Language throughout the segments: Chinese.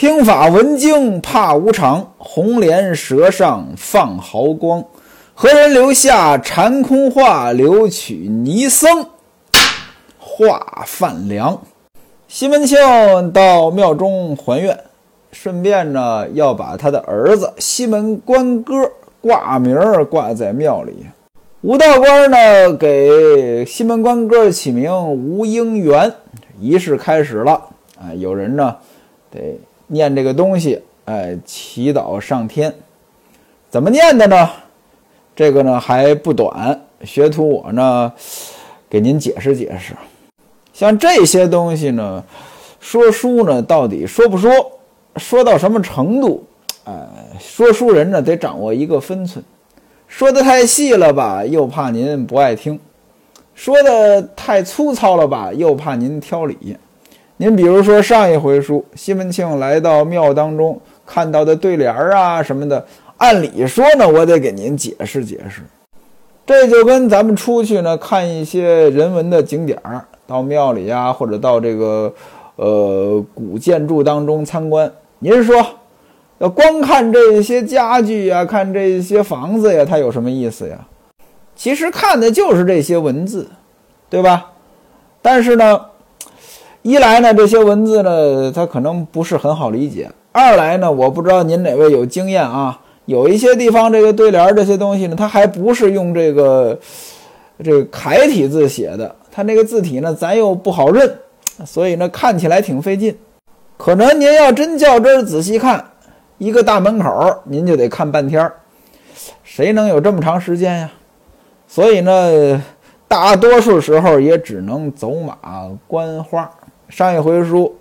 听法闻经怕无常，红莲舌上放毫光。何人留下禅空话，留取尼僧化饭粮？西门庆到庙中还愿，顺便呢要把他的儿子西门官哥挂名儿挂在庙里。吴道官呢给西门官哥起名吴应元，仪式开始了啊！有人呢得念这个东西，哎，祈祷上天，怎么念的呢？这个呢还不短，学徒我呢给您解释解释。像这些东西呢，说书呢到底说不说，说到什么程度？哎，说书人呢得掌握一个分寸，说的太细了吧，又怕您不爱听；说的太粗糙了吧，又怕您挑理。您比如说上一回书，西门庆来到庙当中看到的对联儿啊什么的。按理说呢，我得给您解释解释，这就跟咱们出去呢看一些人文的景点儿，到庙里呀，或者到这个呃古建筑当中参观。您说，要光看这些家具呀，看这些房子呀，它有什么意思呀？其实看的就是这些文字，对吧？但是呢，一来呢，这些文字呢，它可能不是很好理解；二来呢，我不知道您哪位有经验啊。有一些地方，这个对联这些东西呢，它还不是用这个这个楷体字写的，它那个字体呢，咱又不好认，所以呢，看起来挺费劲。可能您要真较真儿仔细看，一个大门口，您就得看半天儿，谁能有这么长时间呀？所以呢，大多数时候也只能走马观花。上一回书。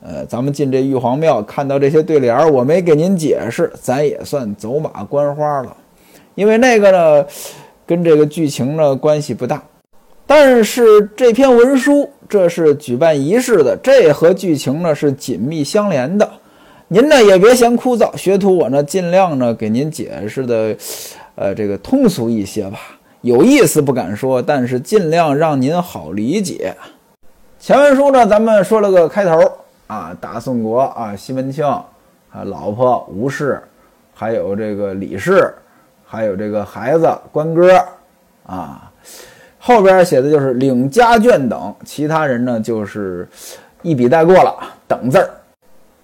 呃，咱们进这玉皇庙看到这些对联，我没给您解释，咱也算走马观花了。因为那个呢，跟这个剧情呢关系不大。但是这篇文书，这是举办仪式的，这和剧情呢是紧密相连的。您呢也别嫌枯燥，学徒我呢尽量呢给您解释的，呃，这个通俗一些吧。有意思不敢说，但是尽量让您好理解。前文书呢，咱们说了个开头。啊，大宋国啊，西门庆啊，老婆吴氏，还有这个李氏，还有这个孩子关哥啊，后边写的就是领家眷等，其他人呢就是一笔带过了等字儿。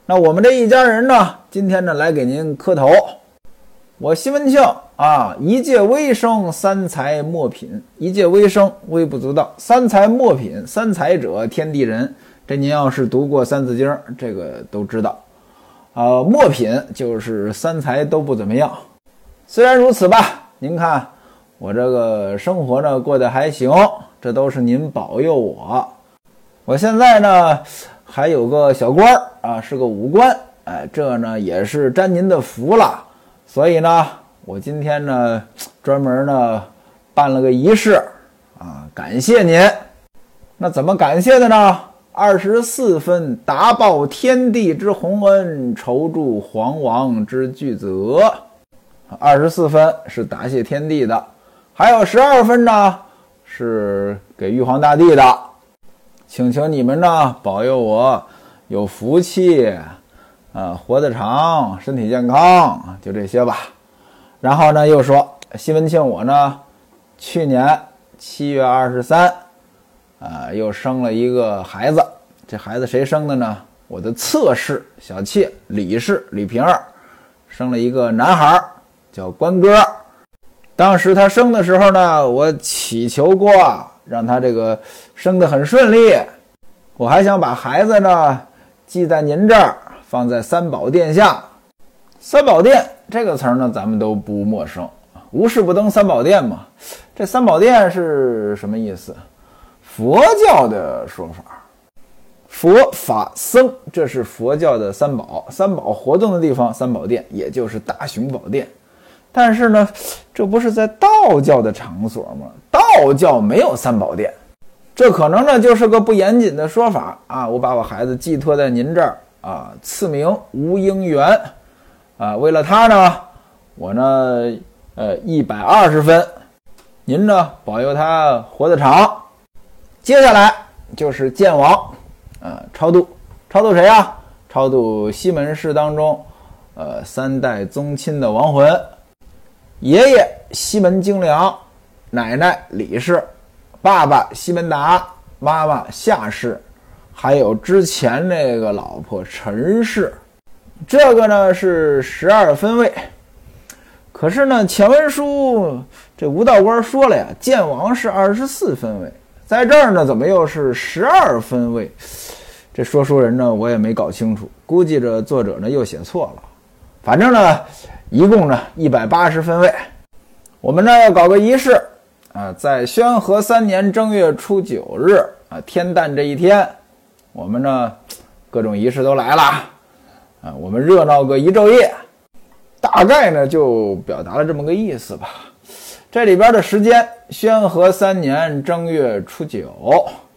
那我们这一家人呢，今天呢来给您磕头。我西门庆啊，一介微生，三才末品。一介微生，微不足道；三才末品，三才者，天地人。这您要是读过《三字经》，这个都知道。呃，末品就是三才都不怎么样。虽然如此吧，您看我这个生活呢过得还行，这都是您保佑我。我现在呢还有个小官儿啊，是个武官，哎，这呢也是沾您的福了。所以呢，我今天呢 专门呢办了个仪式啊，感谢您。那怎么感谢的呢？二十四分答报天地之洪恩，酬助皇王之巨泽。二十四分是答谢天地的，还有十二分呢，是给玉皇大帝的，请求你们呢保佑我有福气，啊，活得长，身体健康，就这些吧。然后呢，又说西门庆我呢，去年七月二十三。啊，又生了一个孩子，这孩子谁生的呢？我的侧室小妾李氏李瓶儿生了一个男孩，叫关哥。当时他生的时候呢，我祈求过，让他这个生得很顺利。我还想把孩子呢记在您这儿，放在三宝殿下。三宝殿这个词儿呢，咱们都不陌生，无事不登三宝殿嘛。这三宝殿是什么意思？佛教的说法，佛法僧，这是佛教的三宝，三宝活动的地方，三宝殿，也就是大雄宝殿。但是呢，这不是在道教的场所吗？道教没有三宝殿，这可能呢就是个不严谨的说法啊！我把我孩子寄托在您这儿啊，赐名吴应元啊，为了他呢，我呢，呃，一百二十分，您呢保佑他活得长。接下来就是剑王，呃，超度，超度谁呀？超度西门氏当中，呃，三代宗亲的亡魂。爷爷西门京良，奶奶李氏，爸爸西门达，妈妈夏氏，还有之前那个老婆陈氏。这个呢是十二分位。可是呢，前文书这吴道官说了呀，剑王是二十四分位，在这儿呢，怎么又是十二分位？这说书人呢，我也没搞清楚，估计这作者呢又写错了。反正呢，一共呢一百八十分位。我们呢要搞个仪式啊，在宣和三年正月初九日啊天诞这一天，我们呢各种仪式都来了啊，我们热闹个一昼夜。大概呢就表达了这么个意思吧。这里边的时间，宣和三年正月初九，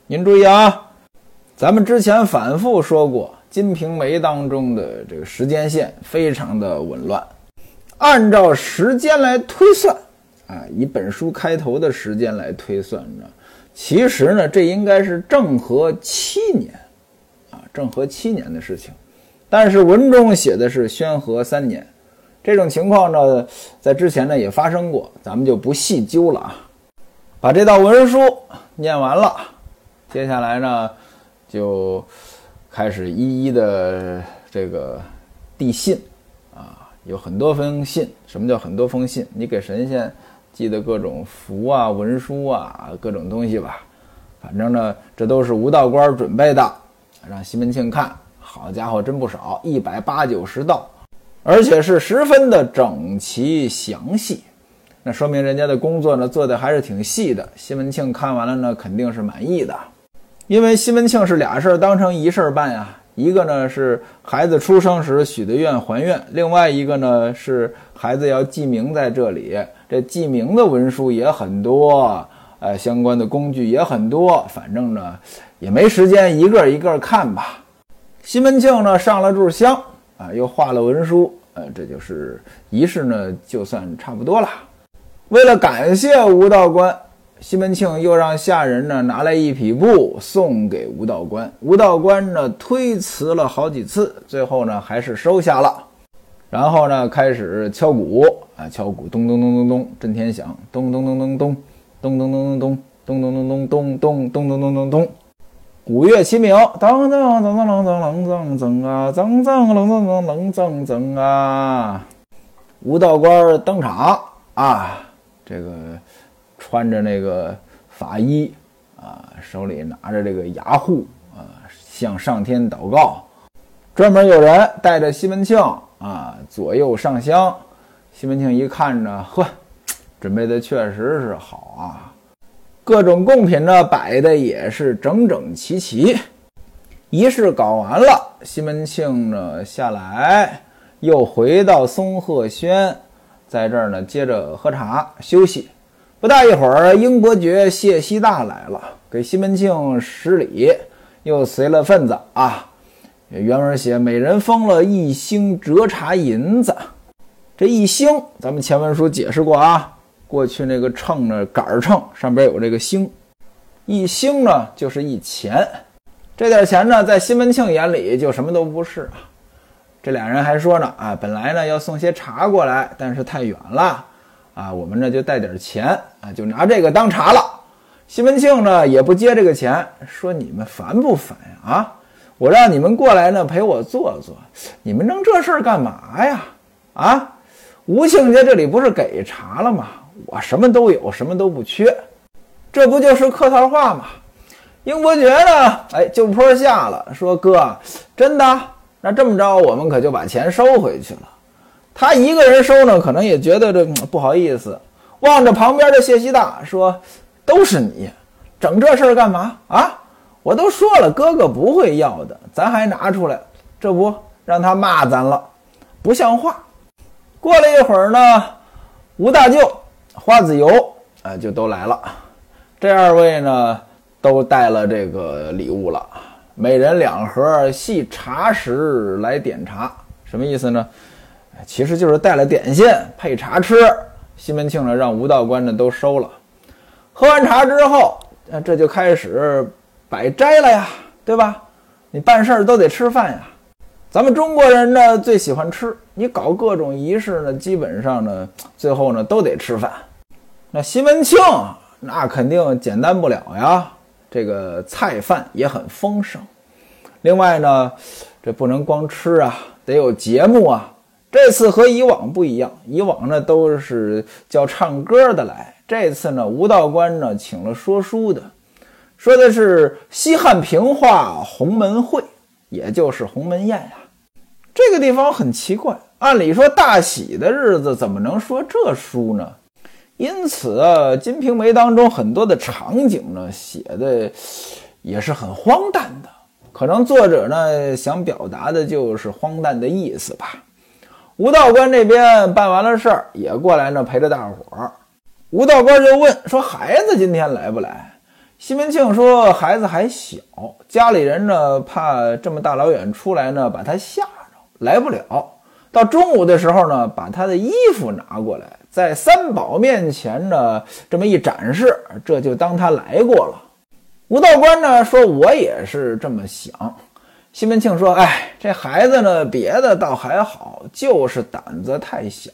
您注意啊，咱们之前反复说过，《金瓶梅》当中的这个时间线非常的紊乱。按照时间来推算，啊，以本书开头的时间来推算呢，其实呢，这应该是正和七年，啊，正和七年的事情。但是文中写的是宣和三年。这种情况呢，在之前呢也发生过，咱们就不细究了啊。把这道文书念完了，接下来呢，就开始一一的这个递信啊，有很多封信。什么叫很多封信？你给神仙寄的各种符啊、文书啊、各种东西吧。反正呢，这都是吴道官准备的，让西门庆看。好家伙，真不少，一百八九十道。而且是十分的整齐详细，那说明人家的工作呢做的还是挺细的。西门庆看完了呢，肯定是满意的，因为西门庆是俩事儿当成一事儿办呀。一个呢是孩子出生时许的愿还愿，另外一个呢是孩子要记名在这里，这记名的文书也很多，呃，相关的工具也很多，反正呢也没时间一个一个看吧。西门庆呢上了炷香。啊，又画了文书，呃，这就是仪式呢，就算差不多了。为了感谢吴道官，西门庆又让下人呢拿来一匹布送给吴道官。吴道官呢推辞了好几次，最后呢还是收下了。然后呢开始敲鼓，啊，敲鼓，咚咚咚咚咚，震天响，咚咚咚咚咚，咚咚咚咚咚，咚咚咚咚咚咚咚咚咚咚咚。鼓乐齐鸣，当当当当当当当当啊，当当当当当当当啊！吴道官登场啊，这个穿着那个法衣啊，手里拿着这个牙护啊，向上天祷告。专门有人带着西门庆啊，左右上香。西门庆一看呢，呵，准备的确实是好啊。各种贡品呢，摆的也是整整齐齐。仪式搞完了，西门庆呢下来，又回到松鹤轩，在这儿呢接着喝茶休息。不大一会儿，英伯爵谢希大来了，给西门庆施礼，又随了份子啊。原文写每人封了一星折茶银子，这一星咱们前文书解释过啊。过去那个秤呢，杆秤上边有这个星，一星呢就是一钱，这点钱呢，在西门庆眼里就什么都不是啊。这俩人还说呢，啊，本来呢要送些茶过来，但是太远了，啊，我们呢就带点钱，啊，就拿这个当茶了。西门庆呢也不接这个钱，说你们烦不烦呀？啊，我让你们过来呢陪我坐坐，你们弄这事儿干嘛呀？啊，吴庆家这里不是给茶了吗？我什么都有，什么都不缺，这不就是客套话吗？英伯爵呢？哎，就坡下了，说哥，真的？那这么着，我们可就把钱收回去了。他一个人收呢，可能也觉得这不好意思。望着旁边的谢希大说：“都是你，整这事儿干嘛啊？我都说了，哥哥不会要的，咱还拿出来，这不让他骂咱了，不像话。”过了一会儿呢，吴大舅。花子油啊，就都来了。这二位呢，都带了这个礼物了，每人两盒细茶食来点茶，什么意思呢？其实就是带了点心配茶吃。西门庆呢，让吴道官呢都收了。喝完茶之后，啊，这就开始摆斋了呀，对吧？你办事儿都得吃饭呀。咱们中国人呢最喜欢吃，你搞各种仪式呢，基本上呢最后呢都得吃饭。那西门庆那肯定简单不了呀，这个菜饭也很丰盛。另外呢，这不能光吃啊，得有节目啊。这次和以往不一样，以往呢都是叫唱歌的来，这次呢吴道官呢请了说书的，说的是西汉平话鸿门会，也就是鸿门宴呀。这个地方很奇怪，按理说大喜的日子怎么能说这书呢？因此啊，《金瓶梅》当中很多的场景呢写的也是很荒诞的，可能作者呢想表达的就是荒诞的意思吧。吴道官这边办完了事儿，也过来呢陪着大伙儿。吴道官就问说：“孩子今天来不来？”西门庆说：“孩子还小，家里人呢怕这么大老远出来呢把他吓着，来不了。到中午的时候呢，把他的衣服拿过来，在三宝面前呢这么一展示，这就当他来过了。”吴道官呢说：“我也是这么想。”西门庆说：“哎，这孩子呢，别的倒还好，就是胆子太小。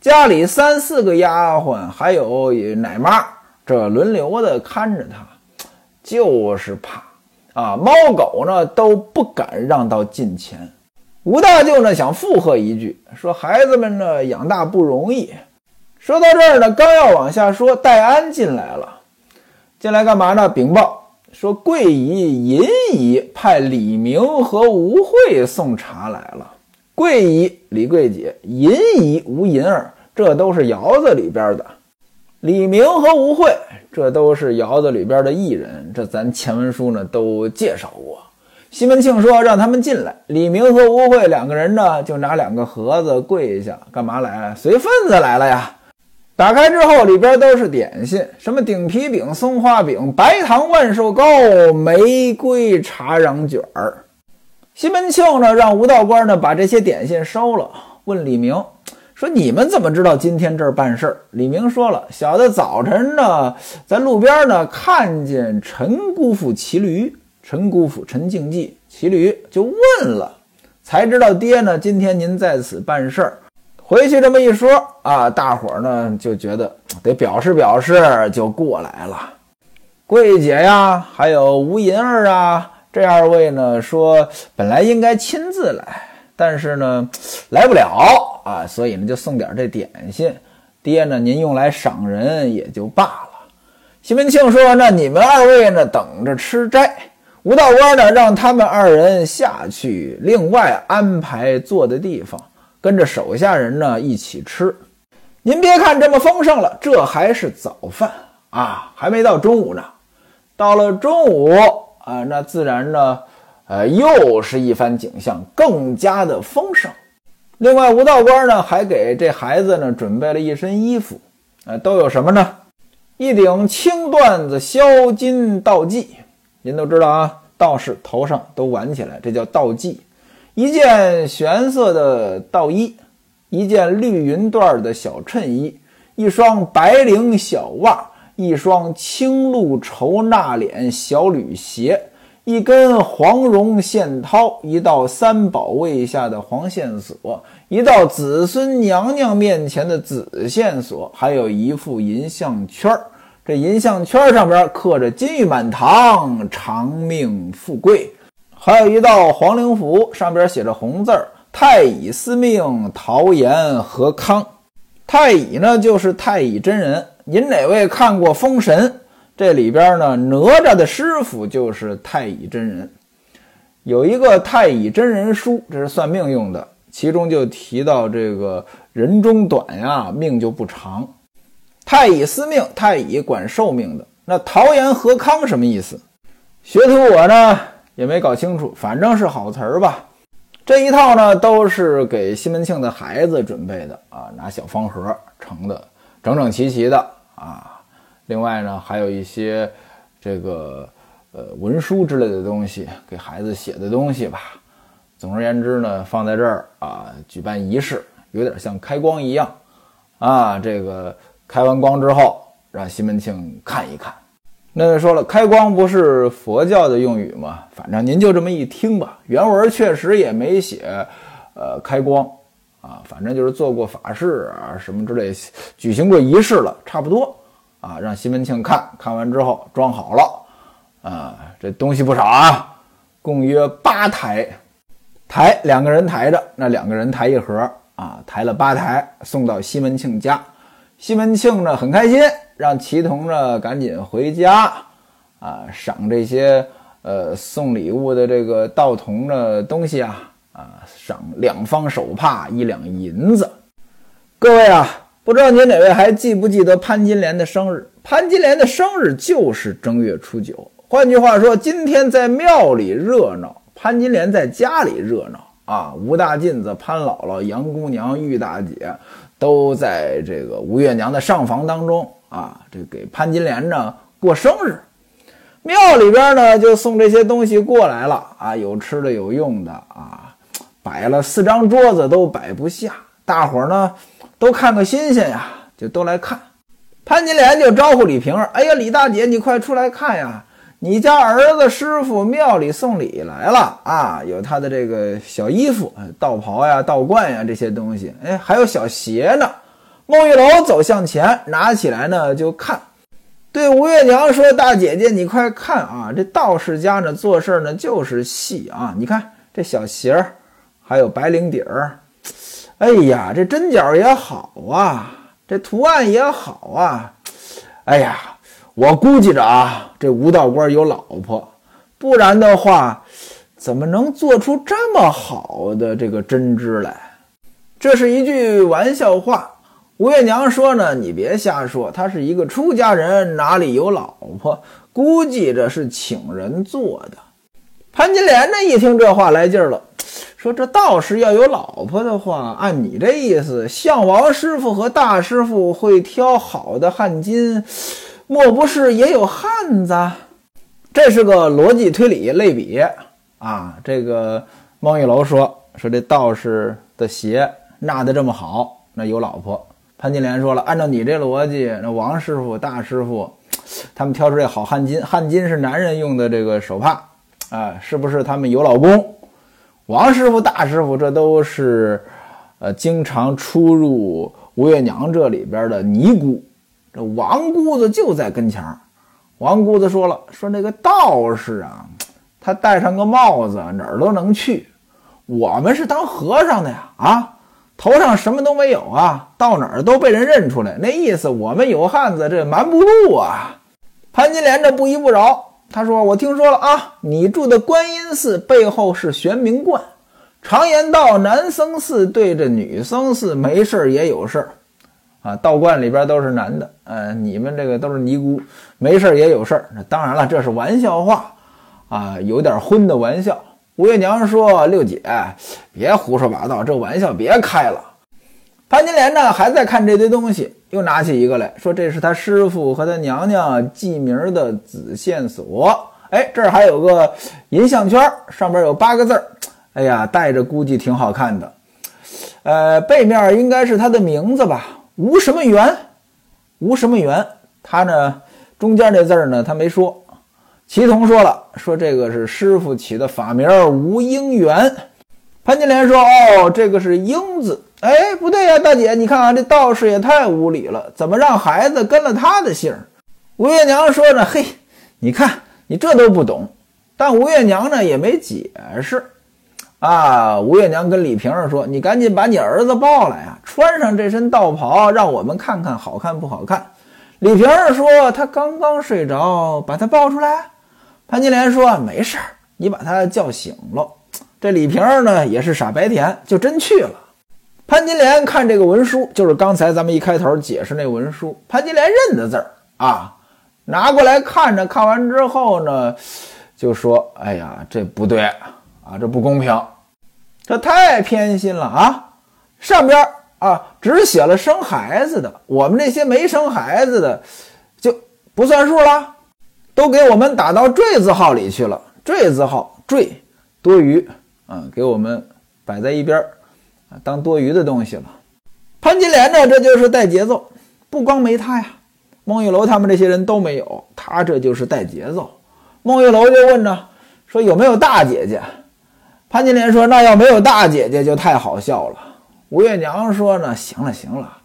家里三四个丫鬟，还有奶妈，这轮流的看着他，就是怕啊。猫狗呢都不敢让到近前。”吴大舅呢想附和一句，说：“孩子们呢养大不容易。”说到这儿呢，刚要往下说，戴安进来了，进来干嘛呢？禀报。说贵姨、银姨派李明和吴慧送茶来了。贵姨李桂姐，银姨吴银儿，这都是窑子里边的。李明和吴慧，这都是窑子里边的艺人。这咱前文书呢都介绍过。西门庆说让他们进来。李明和吴慧两个人呢就拿两个盒子跪下，干嘛来了？随份子来了呀。打开之后，里边都是点心，什么顶皮饼、松花饼、白糖万寿糕、玫瑰茶瓤卷儿。西门庆呢，让吴道官呢把这些点心收了，问李明说：“你们怎么知道今天这儿办事儿？”李明说了：“小的早晨呢，在路边呢看见陈姑父骑驴，陈姑父陈敬济骑驴，就问了，才知道爹呢今天您在此办事儿。”回去这么一说啊，大伙儿呢就觉得得表示表示，就过来了。桂姐呀，还有吴银儿啊，这二位呢说本来应该亲自来，但是呢来不了啊，所以呢就送点这点心。爹呢，您用来赏人也就罢了。西门庆说：“那你们二位呢，等着吃斋。”吴道官呢，让他们二人下去，另外安排坐的地方。跟着手下人呢一起吃，您别看这么丰盛了，这还是早饭啊，还没到中午呢。到了中午啊，那自然呢，呃，又是一番景象，更加的丰盛。另外，吴道官呢还给这孩子呢准备了一身衣服，呃，都有什么呢？一顶青缎子销金道髻，您都知道啊，道士头上都挽起来，这叫道髻。一件玄色的道衣，一件绿云缎的小衬衣，一双白绫小袜，一双青露绸纳脸小履鞋，一根黄绒线绦，一道三宝位下的黄线锁，一道子孙娘娘面前的紫线锁，还有一副银项圈儿。这银项圈上边刻着“金玉满堂，长命富贵”。还有一道黄灵符，上边写着红字儿：“太乙司命陶岩和康。”太乙呢，就是太乙真人。您哪位看过《封神》？这里边呢，哪吒的师傅就是太乙真人。有一个太乙真人书，这是算命用的，其中就提到这个人中短呀，命就不长。太乙司命，太乙管寿命的。那陶岩和康什么意思？学徒我呢？也没搞清楚，反正是好词儿吧。这一套呢，都是给西门庆的孩子准备的啊，拿小方盒盛的，整整齐齐的啊。另外呢，还有一些这个呃文书之类的东西，给孩子写的东西吧。总而言之呢，放在这儿啊，举办仪式，有点像开光一样啊。这个开完光之后，让西门庆看一看。那说了，开光不是佛教的用语吗？反正您就这么一听吧。原文确实也没写，呃，开光啊，反正就是做过法事啊什么之类，举行过仪式了，差不多啊。让西门庆看看完之后装好了啊，这东西不少啊，共约八台，台两个人抬着，那两个人抬一盒啊，抬了八台送到西门庆家。西门庆呢很开心。让齐同呢赶紧回家，啊，赏这些呃送礼物的这个道童的东西啊，啊，赏两方手帕一两银子。各位啊，不知道您哪位还记不记得潘金莲的生日？潘金莲的生日就是正月初九。换句话说，今天在庙里热闹，潘金莲在家里热闹啊。吴大妗子、潘姥姥、杨姑娘、玉大姐都在这个吴月娘的上房当中。啊，这给潘金莲呢过生日，庙里边呢就送这些东西过来了啊，有吃的有用的啊，摆了四张桌子都摆不下，大伙儿呢都看个新鲜呀，就都来看。潘金莲就招呼李瓶儿：“哎呀，李大姐，你快出来看呀，你家儿子师傅庙里送礼来了啊，有他的这个小衣服、道袍呀、道冠呀这些东西，哎，还有小鞋呢。”孟玉楼走向前，拿起来呢就看，对吴月娘说：“大姐姐，你快看啊，这道士家呢做事呢就是细啊！你看这小鞋儿，还有白领底儿，哎呀，这针脚也好啊，这图案也好啊！哎呀，我估计着啊，这吴道官有老婆，不然的话，怎么能做出这么好的这个针织来？这是一句玩笑话。”吴月娘说呢：“你别瞎说，他是一个出家人，哪里有老婆？估计着是请人做的。”潘金莲呢一听这话来劲儿了，说：“这道士要有老婆的话，按你这意思，项王师傅和大师傅会挑好的汗巾，莫不是也有汉子？这是个逻辑推理类比啊！”这个孟玉楼说：“说这道士的鞋纳得这么好，那有老婆。”潘金莲说了：“按照你这逻辑，那王师傅、大师傅，他们挑出这好汗巾，汗巾是男人用的这个手帕啊，是不是他们有老公？王师傅、大师傅，这都是呃经常出入吴月娘这里边的尼姑。这王姑子就在跟前儿。王姑子说了：说那个道士啊，他戴上个帽子，哪儿都能去。我们是当和尚的呀，啊。”头上什么都没有啊，到哪儿都被人认出来。那意思，我们有汉子，这瞒不住啊。潘金莲这不依不饶，他说：“我听说了啊，你住的观音寺背后是玄冥观。常言道，男僧寺对着女僧寺，没事儿也有事儿啊。道观里边都是男的，呃，你们这个都是尼姑，没事儿也有事儿。当然了，这是玩笑话啊，有点荤的玩笑。”吴月娘说：“六姐，别胡说八道，这玩笑别开了。”潘金莲呢，还在看这堆东西，又拿起一个来说：“这是他师傅和他娘娘记名的子线索。哎，这儿还有个银项圈，上边有八个字儿。哎呀，戴着估计挺好看的。呃，背面应该是他的名字吧？吴什么元？吴什么元？他呢，中间那字儿呢，他没说。”齐同说了：“说这个是师傅起的法名吴英元。”潘金莲说：“哦，这个是英字。哎，不对呀，大姐，你看啊，这道士也太无礼了，怎么让孩子跟了他的姓？”吴月娘说着：“嘿，你看你这都不懂。”但吴月娘呢也没解释。啊，吴月娘跟李瓶儿说：“你赶紧把你儿子抱来啊，穿上这身道袍，让我们看看好看不好看。”李瓶儿说：“他刚刚睡着，把他抱出来。”潘金莲说：“没事儿，你把他叫醒了。”这李瓶儿呢也是傻白甜，就真去了。潘金莲看这个文书，就是刚才咱们一开头解释那文书，潘金莲认的字儿啊，拿过来看着，看完之后呢，就说：“哎呀，这不对啊，这不公平，这太偏心了啊！上边啊只写了生孩子的，我们这些没生孩子的就不算数了。”都给我们打到坠字号里去了，坠字号坠多余啊，给我们摆在一边儿啊，当多余的东西了。潘金莲呢，这就是带节奏，不光没他呀，孟玉楼他们这些人都没有，他这就是带节奏。孟玉楼就问呢，说有没有大姐姐？潘金莲说：“那要没有大姐姐就太好笑了。”吴月娘说：“呢，行了行了，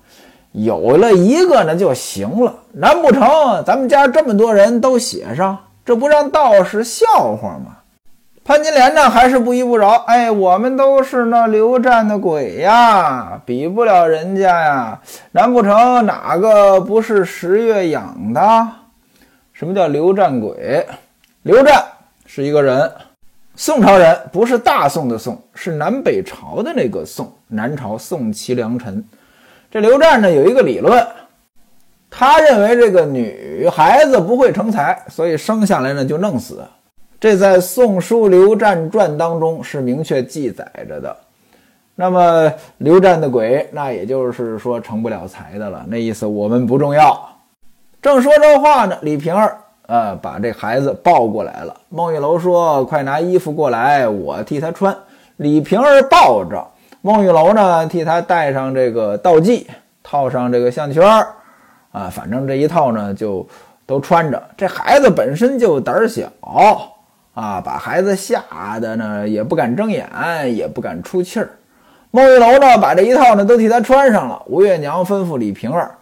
有了一个呢就行了。难不成咱们家这么多人都写上，这不让道士笑话吗？”潘金莲呢还是不依不饶：“哎，我们都是那刘湛的鬼呀，比不了人家呀。难不成哪个不是十月养的？什么叫刘湛鬼？刘湛是一个人。”宋朝人不是大宋的宋，是南北朝的那个宋。南朝宋齐梁陈，这刘湛呢有一个理论，他认为这个女孩子不会成才，所以生下来呢就弄死。这在《宋书刘湛传》当中是明确记载着的。那么刘湛的鬼，那也就是说成不了才的了。那意思我们不重要。正说这话呢，李瓶儿。呃，把这孩子抱过来了。孟玉楼说：“快拿衣服过来，我替他穿。”李瓶儿抱着孟玉楼呢，替他戴上这个道髻，套上这个项圈儿。啊，反正这一套呢，就都穿着。这孩子本身就胆小啊，把孩子吓得呢，也不敢睁眼，也不敢出气儿。孟玉楼呢，把这一套呢都替他穿上了。吴月娘吩咐李瓶儿：“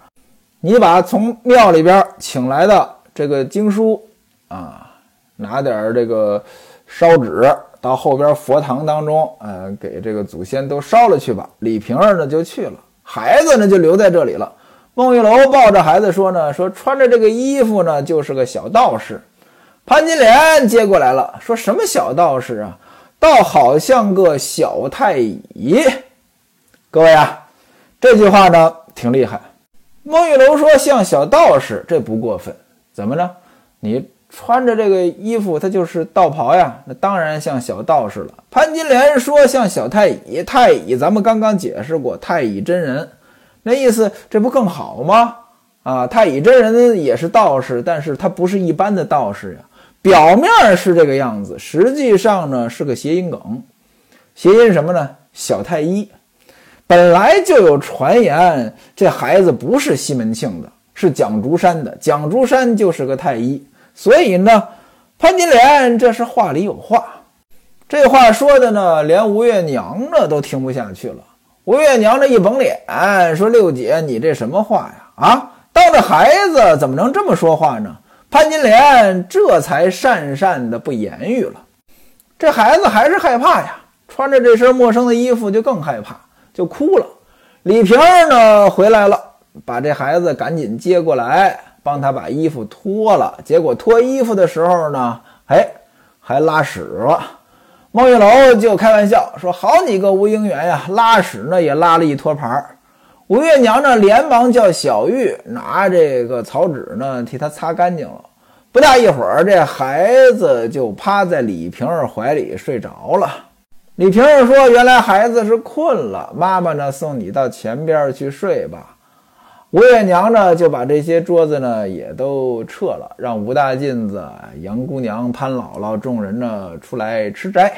你把从庙里边请来的。”这个经书啊，拿点这个烧纸到后边佛堂当中，呃，给这个祖先都烧了去吧。李瓶儿呢就去了，孩子呢就留在这里了。孟玉楼抱着孩子说呢，说穿着这个衣服呢就是个小道士。潘金莲接过来了，说什么小道士啊，倒好像个小太乙。各位啊，这句话呢挺厉害。孟玉楼说像小道士，这不过分。怎么呢？你穿着这个衣服，他就是道袍呀，那当然像小道士了。潘金莲说像小太乙，太乙咱们刚刚解释过，太乙真人，那意思这不更好吗？啊，太乙真人也是道士，但是他不是一般的道士呀。表面是这个样子，实际上呢是个谐音梗，谐音什么呢？小太医。本来就有传言，这孩子不是西门庆的。是蒋竹山的，蒋竹山就是个太医，所以呢，潘金莲这是话里有话。这话说的呢，连吴月娘呢都听不下去了。吴月娘这一绷脸，说：“六姐，你这什么话呀？啊，当着孩子怎么能这么说话呢？”潘金莲这才讪讪的不言语了。这孩子还是害怕呀，穿着这身陌生的衣服就更害怕，就哭了。李瓶儿呢回来了。把这孩子赶紧接过来，帮他把衣服脱了。结果脱衣服的时候呢，哎，还拉屎了。孟玉楼就开玩笑说：“好你个吴英元呀，拉屎呢也拉了一托盘儿。”吴月娘呢连忙叫小玉拿这个草纸呢替他擦干净了。不大一会儿，这孩子就趴在李瓶儿怀里睡着了。李瓶儿说：“原来孩子是困了，妈妈呢送你到前边去睡吧。”吴月娘呢，就把这些桌子呢也都撤了，让吴大妗子、杨姑娘、潘姥姥众人呢出来吃斋。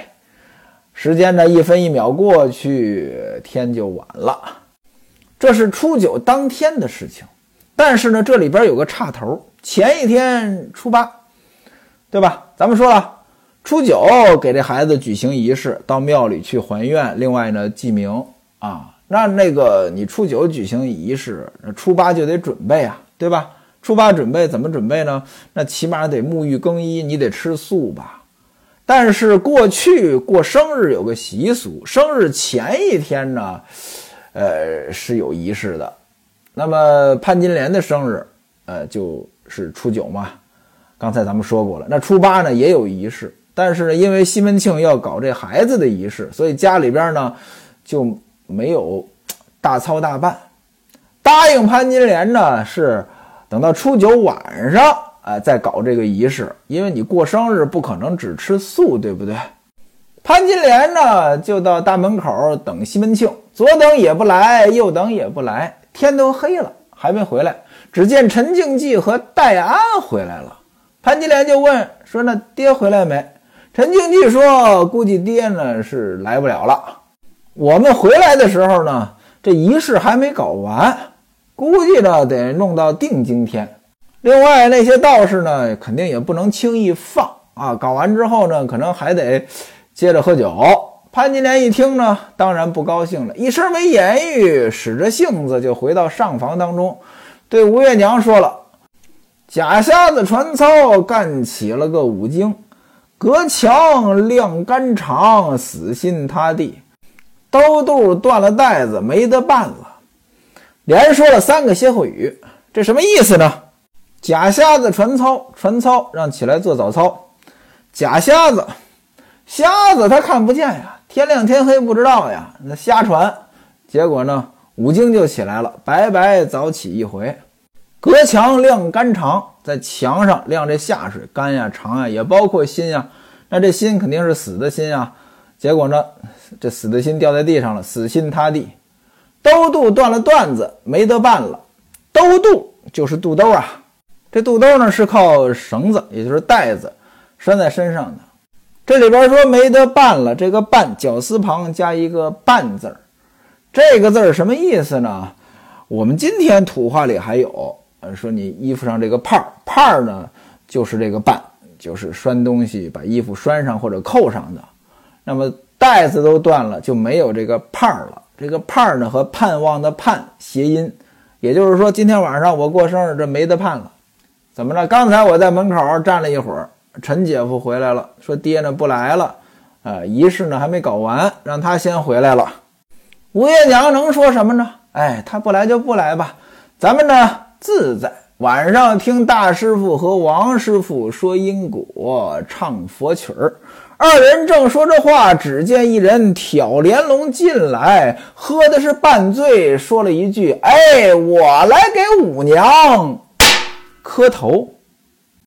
时间呢一分一秒过去，天就晚了。这是初九当天的事情，但是呢这里边有个岔头，前一天初八，对吧？咱们说了，初九给这孩子举行仪式，到庙里去还愿，另外呢记名啊。那那个你初九举行仪式，初八就得准备啊，对吧？初八准备怎么准备呢？那起码得沐浴更衣，你得吃素吧。但是过去过生日有个习俗，生日前一天呢，呃是有仪式的。那么潘金莲的生日，呃就是初九嘛。刚才咱们说过了，那初八呢也有仪式，但是因为西门庆要搞这孩子的仪式，所以家里边呢就。没有大操大办，答应潘金莲呢是等到初九晚上，哎，再搞这个仪式，因为你过生日不可能只吃素，对不对？潘金莲呢就到大门口等西门庆，左等也不来，右等也不来，天都黑了还没回来。只见陈静济和戴安回来了，潘金莲就问说：“那爹回来没？”陈静济说：“估计爹呢是来不了了。”我们回来的时候呢，这仪式还没搞完，估计呢得弄到定今天。另外那些道士呢，肯定也不能轻易放啊。搞完之后呢，可能还得接着喝酒。潘金莲一听呢，当然不高兴了，一声没言语，使着性子就回到上房当中，对吴月娘说了：“假瞎子传操干起了个五经，隔墙晾肝肠，死心塌地，兜肚断了带子，没得办了。”连说了三个歇后语，这什么意思呢？假瞎子传操，传操让起来做早操。假瞎子，瞎子他看不见呀，天亮天黑不知道呀，那瞎传。结果呢，五经就起来了，白白早起一回。隔墙晾肝肠，在墙上晾这下水，肝呀、肠呀，也包括心呀。那这心肯定是死的心啊。结果呢，这死的心掉在地上了，死心塌地。兜肚断了段子，没得办了。兜肚就是肚兜啊。这肚兜呢是靠绳子，也就是带子拴在身上的。这里边说没得办了，这个“办”绞丝旁加一个“办”字儿，这个字儿什么意思呢？我们今天土话里还有，说你衣服上这个帕儿，帕儿呢就是这个“办”，就是拴东西，把衣服拴上或者扣上的。那么带子都断了，就没有这个盼儿了。这个盼儿呢和盼望的盼谐音，也就是说今天晚上我过生日，这没得盼了。怎么着？刚才我在门口站了一会儿，陈姐夫回来了，说爹呢不来了，啊，仪式呢还没搞完，让他先回来了。吴月娘能说什么呢？哎，他不来就不来吧，咱们呢自在。晚上听大师傅和王师傅说因果，唱佛曲儿。二人正说着话，只见一人挑帘笼进来，喝的是半醉，说了一句：“哎，我来给五娘磕头。”